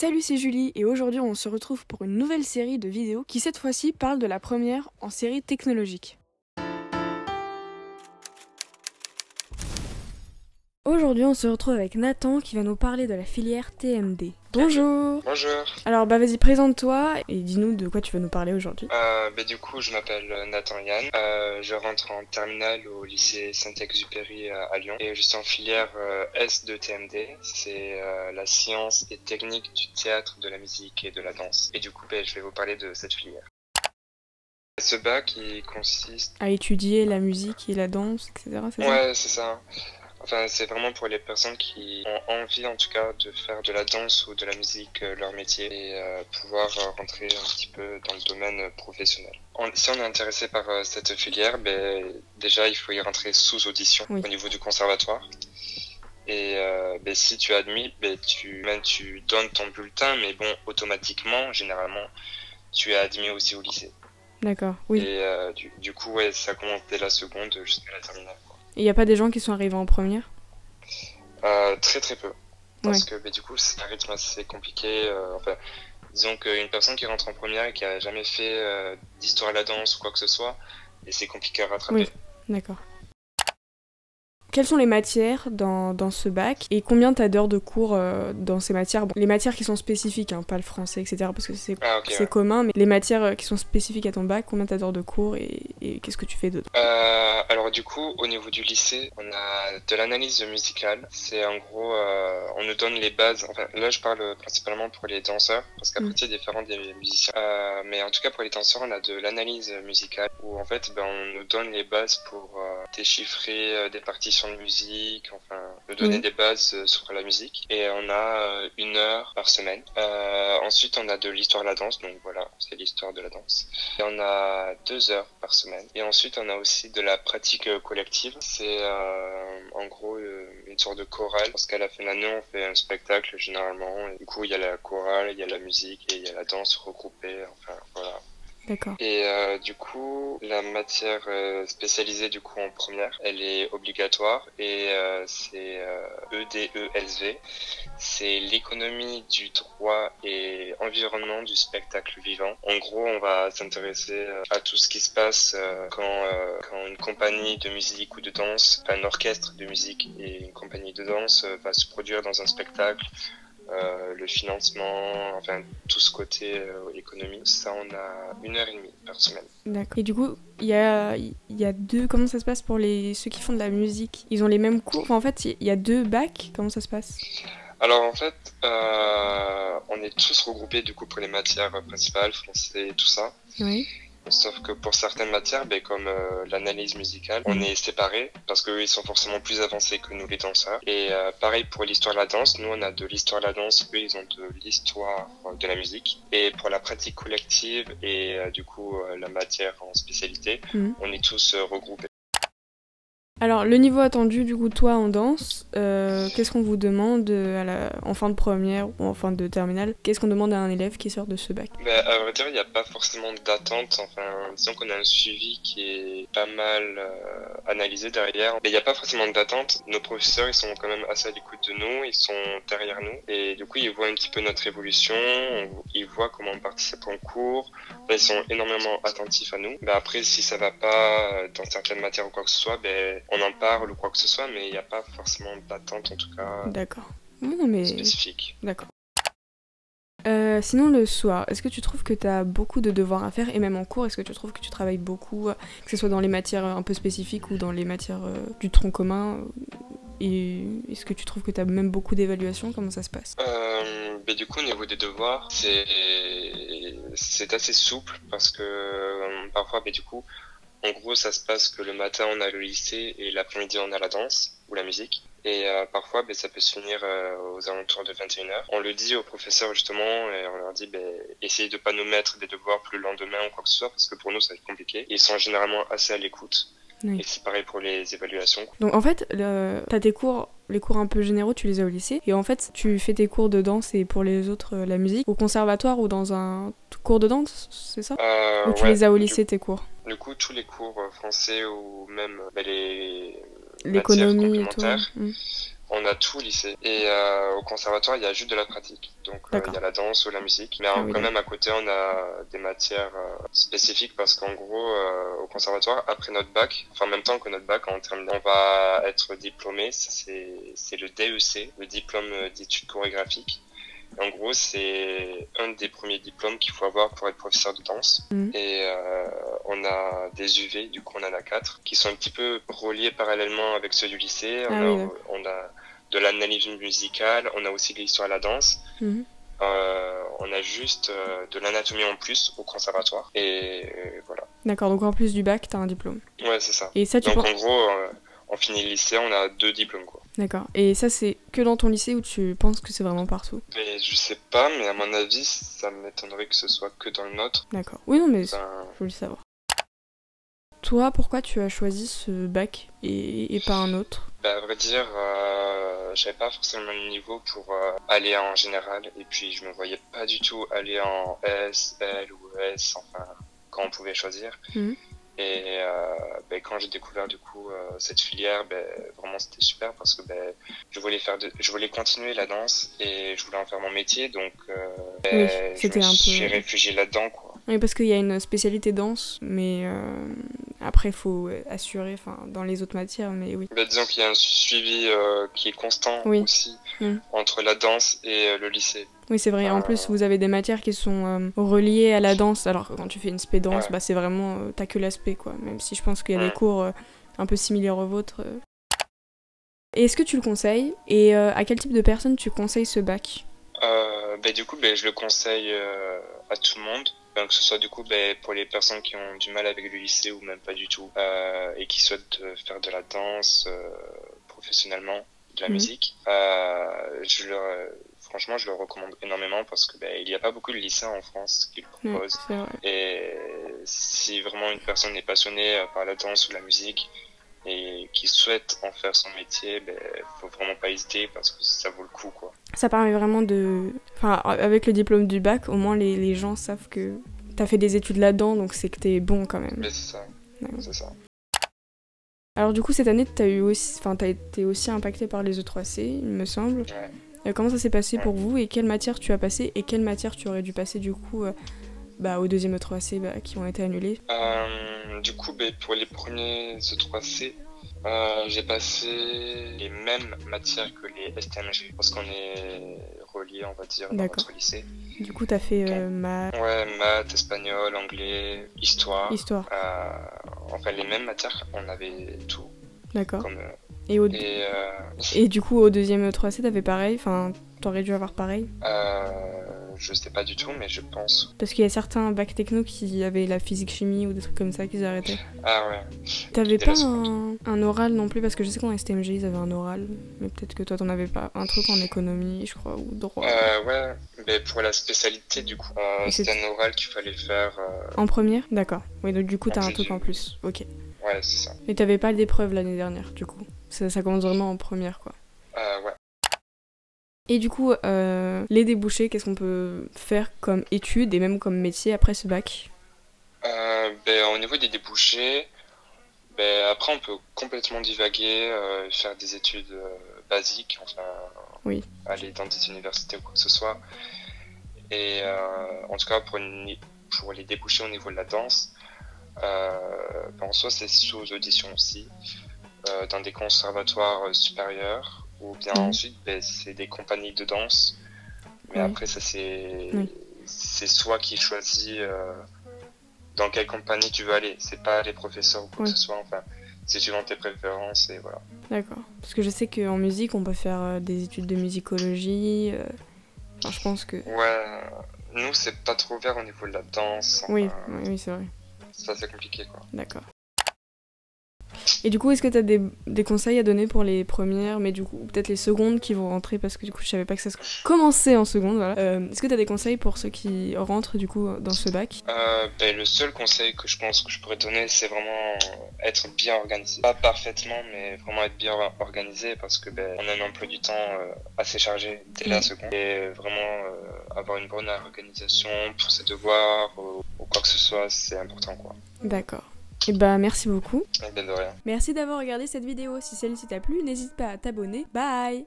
Salut, c'est Julie et aujourd'hui on se retrouve pour une nouvelle série de vidéos qui cette fois-ci parle de la première en série technologique. Aujourd'hui on se retrouve avec Nathan qui va nous parler de la filière TMD. Bonjour Bonjour. Alors bah vas-y présente-toi et dis-nous de quoi tu vas nous parler aujourd'hui. Euh, bah, du coup, je m'appelle Nathan Yann. Euh, je rentre en terminale au lycée Saint-Exupéry à, Lyon et je suis en filière euh, S de TMD. C'est euh, la science et technique du théâtre, de la musique et de la danse. Et du coup, bah, je vais vous parler de cette filière. Ce bac, il consiste À étudier la musique et la danse, etc. Ouais, c'est ça. Enfin, c'est vraiment pour les personnes qui ont envie, en tout cas, de faire de la danse ou de la musique euh, leur métier et euh, pouvoir euh, rentrer un petit peu dans le domaine professionnel. Si on est intéressé par euh, cette filière, ben, déjà, il faut y rentrer sous audition Oui. au niveau du conservatoire. Et ben, si tu es admis, ben, tu, donnes ton bulletin, mais bon, automatiquement, généralement, tu es admis aussi au lycée. D'accord, oui. Et du, du coup, ouais, ça commence dès la seconde jusqu'à la terminale. Quoi. Et y a pas des gens qui sont arrivés en première? Euh, très très peu. Parce que bah, du coup, c'est un rythme assez compliqué. euh, enfin, disons qu'une personne qui rentre en première et qui a jamais fait euh, d'histoire à la danse ou quoi que ce soit, et c'est compliqué à rattraper. Oui. D'accord. Quelles sont les matières dans, dans ce bac et combien t'as d'heures de cours euh, dans ces matières? Bon, Les matières qui sont spécifiques, hein, pas le français, etc. Parce que c'est Ah, ouais. commun, mais les matières euh, qui sont spécifiques à ton bac, combien t'as d'heures de cours et, et qu'est-ce que tu fais dedans Euh, alors du coup, au niveau du lycée, on a de l'analyse musicale. C'est en gros, euh, on nous donne les bases. Enfin, là, je parle principalement pour les danseurs, parce qu'après c'est différent des musiciens. Mais en tout cas, pour les danseurs, on a de l'analyse musicale, où en fait, ben, on nous donne les bases pour déchiffrer des partitions de musique, enfin, nous donner Mhm. des bases euh, sur la musique. Et on a euh, une heure par semaine. Euh, ensuite, on a de l'histoire de la danse, donc voilà, c'est l'histoire de la danse. Et on a deux heures par semaine. Et ensuite, on a aussi de la pratique euh, collective. C'est euh, en gros une sorte de chorale. Parce qu'à la fin de l'année, on fait un spectacle généralement. Et du coup, il y a la chorale, il y a la musique et il y a la danse regroupée. Enfin. Et euh, du coup, la matière euh, spécialisée du coup en première, elle est obligatoire et euh, c'est euh, EDESV. C'est l'économie du droit et environnement du spectacle vivant. En gros, on va s'intéresser euh, à tout ce qui se passe quand, quand une compagnie de musique ou de danse, un orchestre de musique et une compagnie de danse va se produire dans un spectacle. Euh, le financement, enfin tout ce côté euh, économique, ça on a une heure et demie par semaine. D'accord. Et du coup, il y a, il y a deux. Comment ça se passe pour les ceux qui font de la musique? Ils ont les mêmes cours? Enfin, en fait, il y a deux bacs. Comment ça se passe? Alors en fait, euh, on est tous regroupés du coup pour les matières principales, français, tout ça. Oui. Sauf que pour certaines matières, ben, comme euh, l'analyse musicale, on est séparés parce qu'eux ils sont forcément plus avancés que nous les danseurs. Et euh, pareil pour l'histoire de la danse, nous on a de l'histoire de la danse, eux ils ont de l'histoire de la musique. Et pour la pratique collective et euh, du coup euh, la matière en spécialité, Mhm. on est tous euh, regroupés. Alors, le niveau attendu, du coup, toi en danse, euh, qu'est-ce qu'on vous demande à la... en fin de première ou en fin de terminale? Qu'est-ce qu'on demande à un élève qui sort de ce bac? Ben, à vrai dire, il n'y a pas forcément d'attente. Enfin, disons qu'on a un suivi qui est pas mal euh, analysé derrière. Mais il n'y a pas forcément d'attente. Nos professeurs, ils sont quand même assez à l'écoute de nous. Ils sont derrière nous. Et du coup, ils voient un petit peu notre évolution. on- Ils voient comment on participe en cours. Ils sont énormément attentifs à nous. Ben, après, si ça va pas euh, dans certaines matières ou quoi que ce soit, ben, on en parle ou quoi que ce soit. Mais il n'y a pas forcément d'attente, en tout cas, D'accord. Oui, non, mais. spécifique. D'accord. Euh, sinon, le soir, est-ce que tu trouves que tu as beaucoup de devoirs à faire Et même en cours, est-ce que tu trouves que tu travailles beaucoup, euh, que ce soit dans les matières un peu spécifiques ou dans les matières euh, du tronc commun Et est-ce que tu trouves que tu as même beaucoup d'évaluations? Comment ça se passe? Euh, mais du coup, au niveau des devoirs, c'est assez souple parce que euh, parfois, mais du coup, en gros, ça se passe que le matin on a le lycée et l'après-midi on a la danse ou la musique. Et euh, parfois, ben, ça peut se finir euh, aux alentours de 21h. On le dit aux professeurs justement et on leur dit, ben, essayez de pas nous mettre des devoirs plus le lendemain ou quoi que ce soit parce que pour nous ça va être compliqué. Ils sont généralement assez à l'écoute. Oui. Et c'est pareil pour les évaluations. Donc en fait, le... t'as tes cours, les cours un peu généraux, tu les as au lycée, et en fait, tu fais tes cours de danse et pour les autres, euh, la musique, au conservatoire ou dans un cours de danse, c'est ça? Euh, Ou tu ouais, les as au du- lycée, tes cours? Du coup, tous les cours euh, français ou même ben, les L'économie et tout complémentaires. mm. On a tout au lycée. Et euh, au conservatoire, il y a juste de la pratique. Donc euh, il y a la danse ou la musique. Mais Ah euh, oui, quand même, à côté, on a des matières euh, spécifiques parce qu'en gros, euh, au conservatoire, après notre bac, enfin en même temps que notre bac, en on va être diplômé. C'est le DEC, le diplôme d'études chorégraphiques. En gros, c'est un des premiers diplômes qu'il faut avoir pour être professeur de danse. Mhm. Et euh, on a des UV, du coup on en a quatre, qui sont un petit peu reliés parallèlement avec ceux du lycée. Ah on, a, d'accord. on a de l'analyse musicale, on a aussi de l'histoire de la danse. Mhm. Euh, on a juste euh, de l'anatomie en plus au conservatoire. Et euh, voilà. D'accord, donc en plus du bac, t'as un diplôme. Ouais, c'est ça. Et ça, tu Donc penses... en gros, on finit le lycée, on a deux diplômes quoi. D'accord. Et ça, c'est que dans ton lycée ou tu penses que c'est vraiment partout? Mais je sais pas, mais à mon avis, ça m'étonnerait que ce soit que dans le nôtre. D'accord. Oui, non, mais Enfin, faut le savoir. Toi, pourquoi tu as choisi ce bac et, et pas un autre? Bah, à vrai dire, euh, j'avais pas forcément le niveau pour euh, aller en général, et puis je me voyais pas du tout aller en S, L ou S, enfin, quand on pouvait choisir. Mhm. Et euh, ben, quand j'ai découvert du coup euh, cette filière, ben, vraiment c'était super parce que ben, je voulais faire, de, je voulais continuer la danse et je voulais en faire mon métier, donc euh, Oui, je me un peu- suis réfugié là-dedans quoi. Oui, parce qu'il y a une spécialité danse, mais après, il faut assurer dans les autres matières, mais oui. Ben, disons qu'il y a un suivi euh, qui est constant Oui. aussi Mhm. entre la danse et euh, le lycée. Oui, c'est vrai. En plus, vous avez des matières qui sont euh, reliées à la danse, alors que quand tu fais une spé danse, Ouais. bah, c'est vraiment. T'as que l'aspect, quoi. Même si je pense qu'il y a des cours un peu similaires aux vôtres. Est-ce que tu le conseilles? Et à quel type de personne tu conseilles ce bac? Euh, ben, du coup, ben, je le conseille à tout le monde. Ben, que ce soit du coup ben, pour les personnes qui ont du mal avec le lycée ou même pas du tout euh, et qui souhaitent euh, faire de la danse euh, professionnellement, de la Mhm. musique. Je leur, franchement, je le recommande énormément parce que ben, il n'y a pas beaucoup de lycéens en France qui le proposent. Et si vraiment une personne est passionnée par la danse ou la musique et qui souhaite en faire son métier, ben, faut vraiment pas hésiter parce que ça vaut le coup, quoi. Ça permet vraiment de. Enfin, avec le diplôme du bac, au moins les, les gens savent que t'as fait des études là-dedans, donc c'est que t'es bon quand même. Mais c'est ça, Ouais. c'est ça. Alors du coup, cette année, t'as eu aussi, enfin, t'as été aussi impacté par les E3C, il me semble. Ouais. Euh, comment ça s'est passé Ouais. pour vous et quelle matière tu as passé et quelle matière tu aurais dû passer du coup euh, bah, au deuxième E3C bah, qui ont été annulés Euh, du coup, ben, pour les premiers E3C, euh, j'ai passé les mêmes matières que les STMG parce qu'on est reliés, on va dire, dans notre lycée. Du coup, t'as fait euh, maths, Ouais, maths, espagnol, anglais, histoire. histoire. Enfin, les mêmes matières, on avait tout. D'accord. Et, au... et et du coup, au deuxième E3C, t'avais pareil Enfin, t'aurais dû avoir pareil euh, je sais pas du tout, mais je pense. Parce qu'il y a certains bacs techno qui avaient la physique-chimie ou des trucs comme ça qu'ils arrêtaient. Ah ouais. T'avais pas un, un oral non plus Parce que je sais qu'en STMG, ils avaient un oral. Mais peut-être que toi, t'en avais pas. Un truc en économie, je crois, ou droit. Euh, ouais, mais pour la spécialité, du coup, euh, Et c'est- c'était un oral qu'il fallait faire. euh, En première? D'accord. Oui, donc du coup, t'as un truc en plus. Ok. Ouais, c'est ça. Mais t'avais pas d'épreuve l'année dernière, du coup. Ça, ça commence vraiment en première, quoi. Euh, ouais. Et du coup, euh, les débouchés, qu'est-ce qu'on peut faire comme études et même comme métier après ce bac? Euh, ben, au niveau des débouchés, ben, après on peut complètement divaguer, euh, faire des études basiques, enfin Oui. aller dans des universités ou quoi que ce soit. Et en tout cas pour, une- pour les débouchés au niveau de la danse, ben, en soi c'est sous audition aussi, dans des conservatoires supérieurs, ou bien ensuite ben, c'est des compagnies de danse. Mais après ça c'est Oui. c'est soi qui choisis euh, dans quelle compagnie tu veux aller. C'est pas les professeurs ou quoi Oui. que ce soit. Enfin, c'est suivant tes préférences et voilà. D'accord. Parce que je sais qu'en musique, on peut faire euh, des études de musicologie. euh, Enfin, je pense que. Ouais, nous c'est pas trop ouvert au niveau de la danse. enfin, Oui, oui, oui, c'est vrai. Ça c'est compliqué quoi. D'accord. Et du coup, est-ce que tu as des, des conseils à donner pour les premières, mais du coup, peut-être les secondes qui vont rentrer parce que du coup, je savais pas que ça se commençait en seconde, voilà. Euh, est-ce que tu as des conseils pour ceux qui rentrent du coup dans ce bac? Euh, ben, le seul conseil que je pense que je pourrais donner, c'est vraiment être bien organisé. Pas parfaitement, mais vraiment être bien organisé parce que ben, on a un emploi du temps euh, assez chargé dès la Mm. seconde. Et vraiment avoir une bonne organisation pour ses devoirs ou, ou quoi que ce soit, c'est important quoi. D'accord. Et bah merci beaucoup. Et de rien. Merci d'avoir regardé cette vidéo. Si celle-ci t'a plu, n'hésite pas à t'abonner. Bye